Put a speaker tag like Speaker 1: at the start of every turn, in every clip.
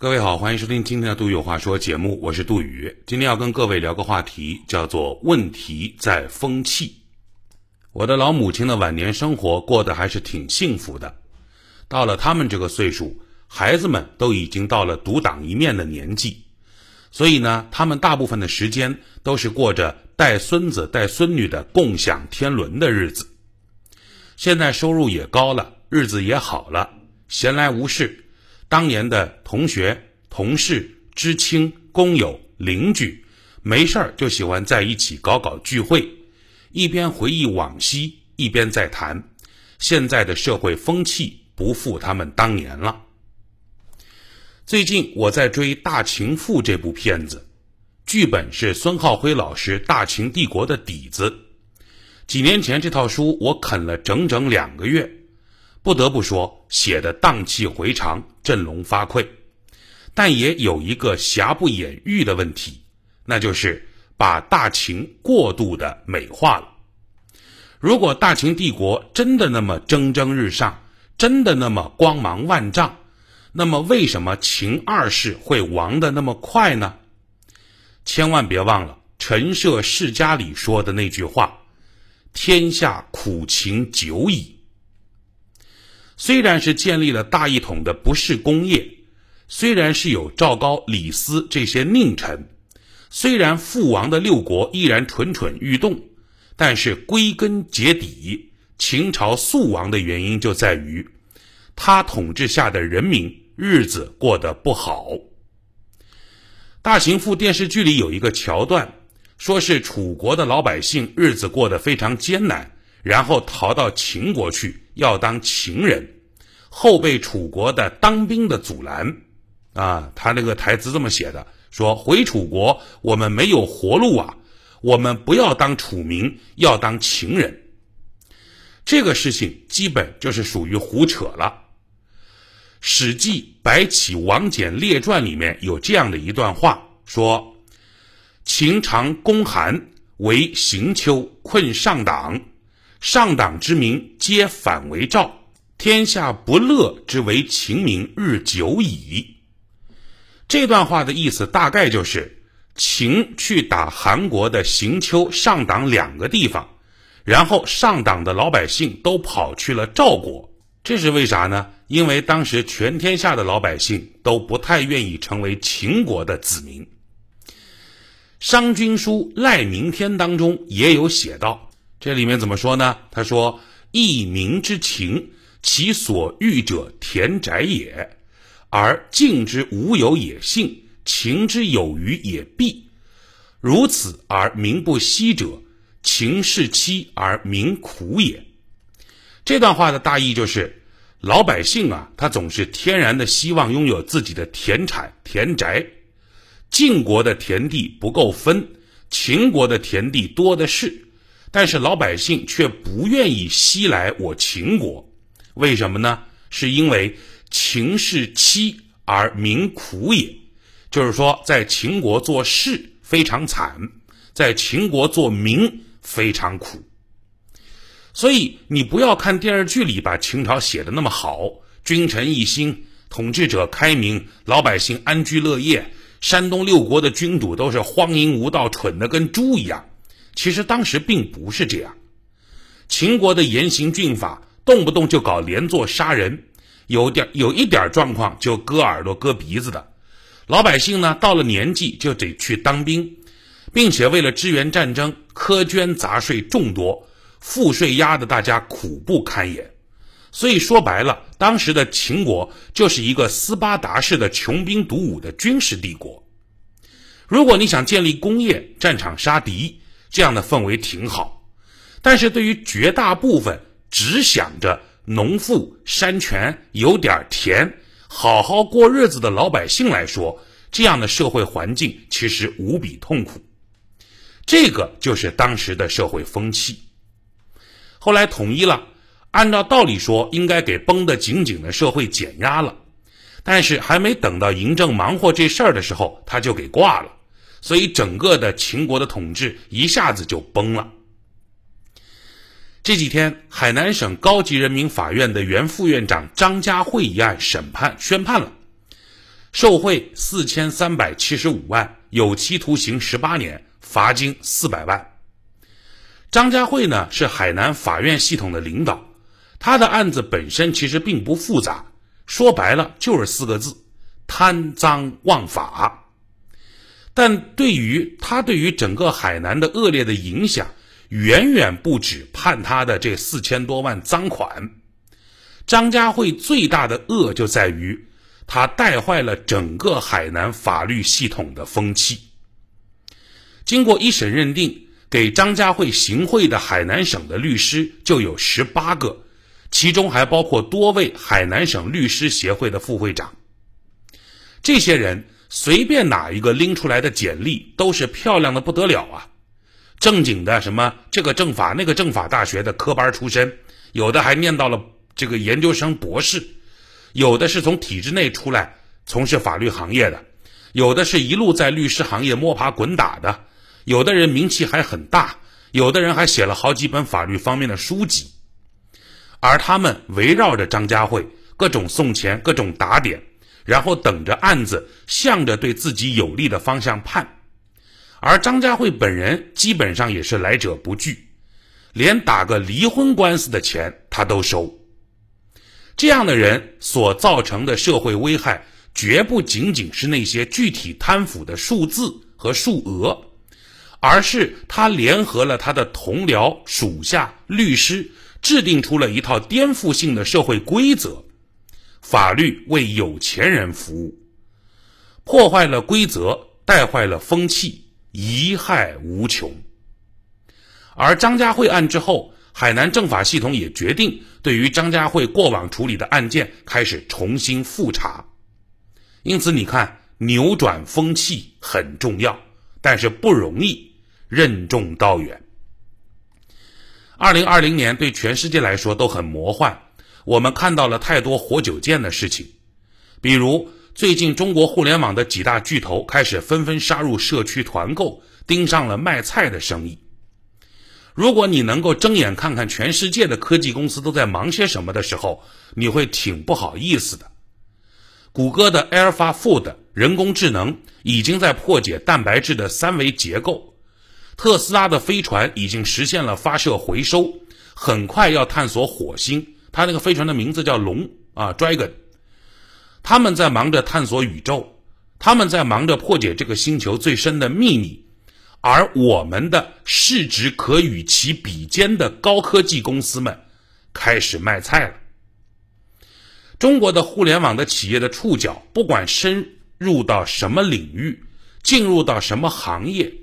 Speaker 1: 各位好，欢迎收听今天的《杜宇有话说》节目，我是杜宇。今天要跟各位聊个话题，叫做“问题在风气”。我的老母亲的晚年生活过得还是挺幸福的。到了他们这个岁数，孩子们都已经到了独当一面的年纪，所以呢，他们大部分的时间都是过着带孙子带孙女的共享天伦的日子。现在收入也高了，日子也好了，闲来无事。当年的同学、同事、知青、工友、邻居，没事儿就喜欢在一起搞搞聚会，一边回忆往昔，一边在谈。现在的社会风气不复他们当年了。最近我在追《大秦赋》这部片子，剧本是孙浩辉老师《大秦帝国》的底子。几年前这套书我啃了整整两个月。不得不说，写的荡气回肠、振聋发聩，但也有一个瑕不掩瑜的问题，那就是把大秦过度的美化了。如果大秦帝国真的那么蒸蒸日上，真的那么光芒万丈，那么为什么秦二世会亡的那么快呢？千万别忘了陈涉世家里说的那句话：“天下苦秦久矣。”虽然是建立了大一统的不是工业，虽然是有赵高、李斯这些佞臣，虽然父王的六国依然蠢蠢欲动，但是归根结底，秦朝速亡的原因就在于他统治下的人民日子过得不好。《大秦赋》电视剧里有一个桥段，说是楚国的老百姓日子过得非常艰难，然后逃到秦国去。要当情人，后被楚国的当兵的阻拦，啊，他那个台词这么写的：说回楚国我们没有活路啊，我们不要当楚民，要当情人。这个事情基本就是属于胡扯了。《史记·白起王翦列传》里面有这样的一段话，说：秦长攻韩，为行丘，困上党。上党之民皆反为赵，天下不乐之为秦民日久矣。这段话的意思大概就是，秦去打韩国的行丘、上党两个地方，然后上党的老百姓都跑去了赵国。这是为啥呢？因为当时全天下的老百姓都不太愿意成为秦国的子民。《商君书·赖明天》当中也有写到。这里面怎么说呢？他说：“一民之情，其所欲者田宅也，而敬之无有也性，情之有余也弊。如此而民不息者，情是期而民苦也。”这段话的大意就是，老百姓啊，他总是天然的希望拥有自己的田产田宅，晋国的田地不够分，秦国的田地多的是。但是老百姓却不愿意西来我秦国，为什么呢？是因为秦是期而民苦也，就是说在秦国做事非常惨，在秦国做民非常苦。所以你不要看电视剧里把秦朝写的那么好，君臣一心，统治者开明，老百姓安居乐业，山东六国的君主都是荒淫无道，蠢的跟猪一样。其实当时并不是这样，秦国的严刑峻法，动不动就搞连坐杀人，有点有一点状况就割耳朵割鼻子的，老百姓呢到了年纪就得去当兵，并且为了支援战争，苛捐杂税众多，赋税压得大家苦不堪言。所以说白了，当时的秦国就是一个斯巴达式的穷兵黩武的军事帝国。如果你想建立工业，战场杀敌。这样的氛围挺好，但是对于绝大部分只想着农妇山泉有点甜，好好过日子的老百姓来说，这样的社会环境其实无比痛苦。这个就是当时的社会风气。后来统一了，按照道理说应该给绷得紧紧的社会减压了，但是还没等到嬴政忙活这事儿的时候，他就给挂了。所以，整个的秦国的统治一下子就崩了。这几天，海南省高级人民法院的原副院长张家慧一案审判宣判了，受贿四千三百七十五万，有期徒刑十八年，罚金四百万。张家慧呢是海南法院系统的领导，他的案子本身其实并不复杂，说白了就是四个字：贪赃枉法。但对于他对于整个海南的恶劣的影响，远远不止判他的这四千多万赃款。张家慧最大的恶就在于，他带坏了整个海南法律系统的风气。经过一审认定。给张家慧行贿的海南省的律师就有十八个，其中还包括多位海南省律师协会的副会长。这些人随便哪一个拎出来的简历都是漂亮的不得了啊！正经的什么这个政法那个政法大学的科班出身，有的还念到了这个研究生博士，有的是从体制内出来从事法律行业的，有的是一路在律师行业摸爬滚打的。有的人名气还很大，有的人还写了好几本法律方面的书籍，而他们围绕着张家慧，各种送钱，各种打点，然后等着案子向着对自己有利的方向判。而张家慧本人基本上也是来者不拒，连打个离婚官司的钱他都收。这样的人所造成的社会危害，绝不仅仅是那些具体贪腐的数字和数额。而是他联合了他的同僚、属下、律师，制定出了一套颠覆性的社会规则，法律为有钱人服务，破坏了规则，带坏了风气，贻害无穷。而张家慧案之后，海南政法系统也决定对于张家慧过往处理的案件开始重新复查，因此你看，扭转风气很重要，但是不容易。任重道远。二零二零年对全世界来说都很魔幻，我们看到了太多活久见的事情，比如最近中国互联网的几大巨头开始纷纷杀入社区团购，盯上了卖菜的生意。如果你能够睁眼看看全世界的科技公司都在忙些什么的时候，你会挺不好意思的。谷歌的 AlphaFold 人工智能已经在破解蛋白质的三维结构。特斯拉的飞船已经实现了发射回收，很快要探索火星。他那个飞船的名字叫龙啊，Dragon。他们在忙着探索宇宙，他们在忙着破解这个星球最深的秘密，而我们的市值可与其比肩的高科技公司们开始卖菜了。中国的互联网的企业的触角，不管深入到什么领域，进入到什么行业。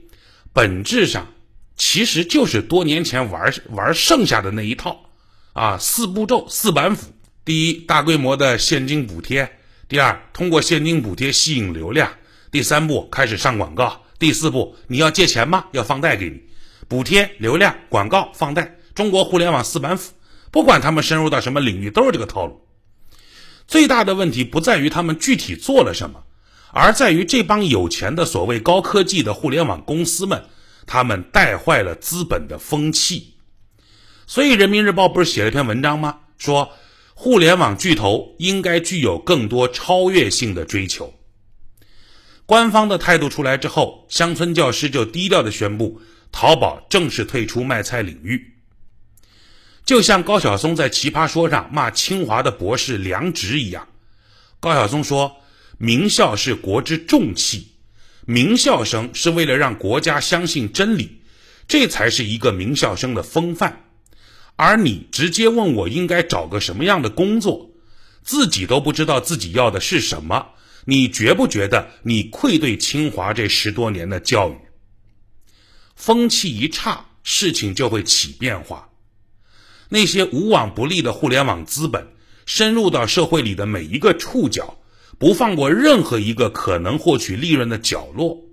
Speaker 1: 本质上其实就是多年前玩玩剩下的那一套，啊，四步骤、四板斧：第一，大规模的现金补贴；第二，通过现金补贴吸引流量；第三步，开始上广告；第四步，你要借钱吗？要放贷给你，补贴、流量、广告、放贷。中国互联网四板斧，不管他们深入到什么领域，都是这个套路。最大的问题不在于他们具体做了什么。而在于这帮有钱的所谓高科技的互联网公司们，他们带坏了资本的风气。所以，《人民日报》不是写了一篇文章吗？说互联网巨头应该具有更多超越性的追求。官方的态度出来之后，乡村教师就低调的宣布，淘宝正式退出卖菜领域。就像高晓松在《奇葩说》上骂清华的博士梁植一样，高晓松说。名校是国之重器，名校生是为了让国家相信真理，这才是一个名校生的风范。而你直接问我应该找个什么样的工作，自己都不知道自己要的是什么，你觉不觉得你愧对清华这十多年的教育？风气一差，事情就会起变化。那些无往不利的互联网资本，深入到社会里的每一个触角。不放过任何一个可能获取利润的角落，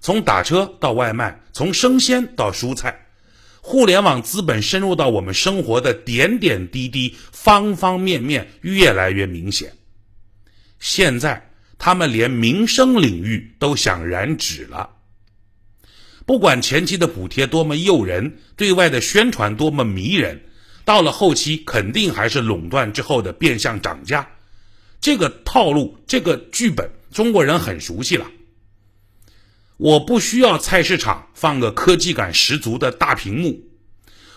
Speaker 1: 从打车到外卖，从生鲜到蔬菜，互联网资本深入到我们生活的点点滴滴、方方面面，越来越明显。现在，他们连民生领域都想染指了。不管前期的补贴多么诱人，对外的宣传多么迷人，到了后期，肯定还是垄断之后的变相涨价。这个套路，这个剧本中国人很熟悉了。我不需要菜市场放个科技感十足的大屏幕，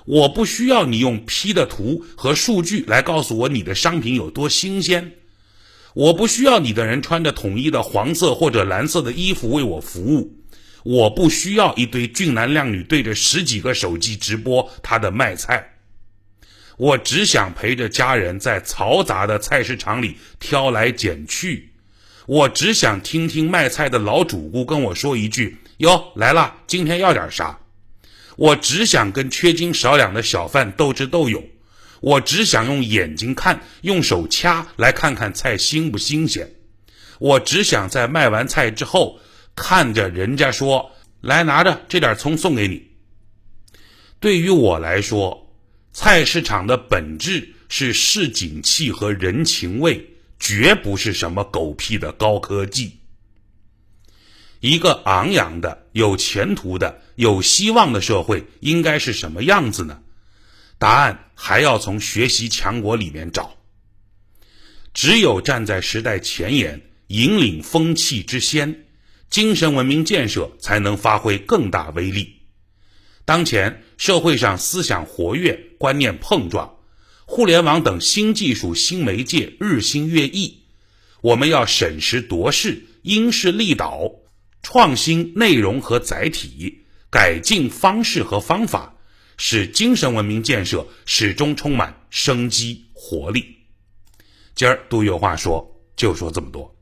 Speaker 1: 我不需要你用 P 的图和数据来告诉我你的商品有多新鲜，我不需要你的人穿着统一的黄色或者蓝色的衣服为我服务，我不需要一堆俊男靓女对着十几个手机直播他的卖菜。我只想陪着家人在嘈杂的菜市场里挑来拣去，我只想听听卖菜的老主顾跟我说一句：“哟，来了，今天要点啥？”我只想跟缺斤少两的小贩斗智斗勇，我只想用眼睛看，用手掐，来看看菜新不新鲜。我只想在卖完菜之后，看着人家说：“来，拿着这点葱送给你。”对于我来说。菜市场的本质是市井气和人情味，绝不是什么狗屁的高科技。一个昂扬的、有前途的、有希望的社会应该是什么样子呢？答案还要从学习强国里面找。只有站在时代前沿，引领风气之先，精神文明建设才能发挥更大威力。当前社会上思想活跃、观念碰撞，互联网等新技术、新媒介日新月异，我们要审时度势、因势利导，创新内容和载体，改进方式和方法，使精神文明建设始终充满生机活力。今儿都有话说，就说这么多。